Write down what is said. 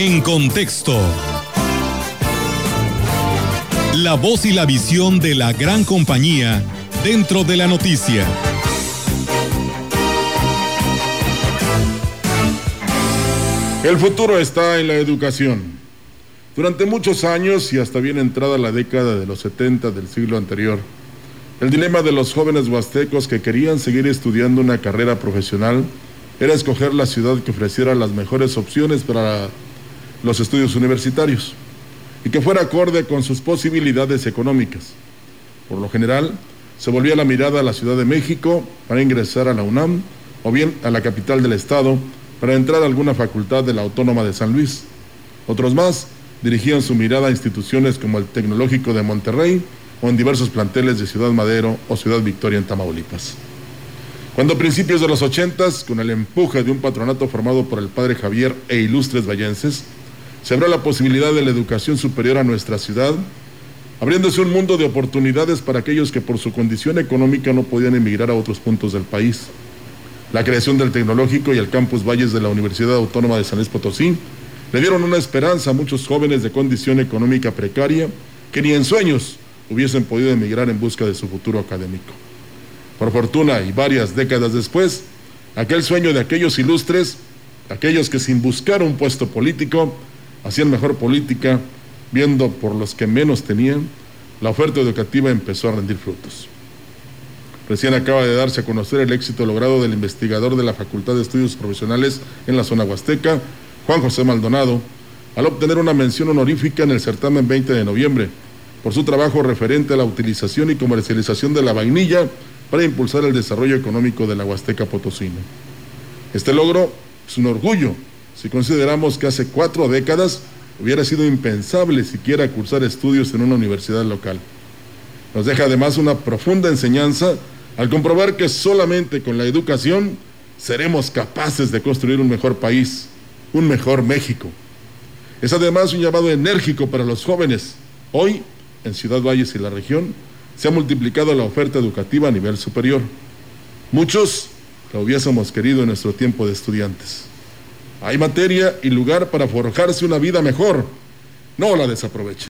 En contexto. La voz y la visión de la gran compañía dentro de la noticia. El futuro está en la educación. Durante muchos años y hasta bien entrada la década de los 70 del siglo anterior, el dilema de los jóvenes huastecos que querían seguir estudiando una carrera profesional era escoger la ciudad que ofreciera las mejores opciones para los estudios universitarios y que fuera acorde con sus posibilidades económicas. Por lo general, se volvía la mirada a la Ciudad de México para ingresar a la UNAM o bien a la capital del estado para entrar a alguna facultad de la Autónoma de San Luis. Otros más dirigían su mirada a instituciones como el Tecnológico de Monterrey o en diversos planteles de Ciudad Madero o Ciudad Victoria en Tamaulipas. Cuando a principios de los ochentas, con el empuje de un patronato formado por el padre Javier e ilustres vallenses, se abrió la posibilidad de la educación superior a nuestra ciudad, abriéndose un mundo de oportunidades para aquellos que por su condición económica no podían emigrar a otros puntos del país. La creación del tecnológico y el campus Valles de la Universidad Autónoma de San Luis Potosí le dieron una esperanza a muchos jóvenes de condición económica precaria que ni en sueños hubiesen podido emigrar en busca de su futuro académico. Por fortuna y varias décadas después, aquel sueño de aquellos ilustres, aquellos que sin buscar un puesto político, hacían mejor política, viendo por los que menos tenían, la oferta educativa empezó a rendir frutos. Recién acaba de darse a conocer el éxito logrado del investigador de la Facultad de Estudios Profesionales en la zona huasteca, Juan José Maldonado, al obtener una mención honorífica en el certamen 20 de noviembre por su trabajo referente a la utilización y comercialización de la vainilla para impulsar el desarrollo económico de la Huasteca Potosina. Este logro es un orgullo si consideramos que hace cuatro décadas hubiera sido impensable siquiera cursar estudios en una universidad local. Nos deja además una profunda enseñanza al comprobar que solamente con la educación seremos capaces de construir un mejor país, un mejor México. Es además un llamado enérgico para los jóvenes. Hoy, en Ciudad Valles y la región, se ha multiplicado la oferta educativa a nivel superior. Muchos la hubiésemos querido en nuestro tiempo de estudiantes. Hay materia y lugar para forjarse una vida mejor. No la desaproveche.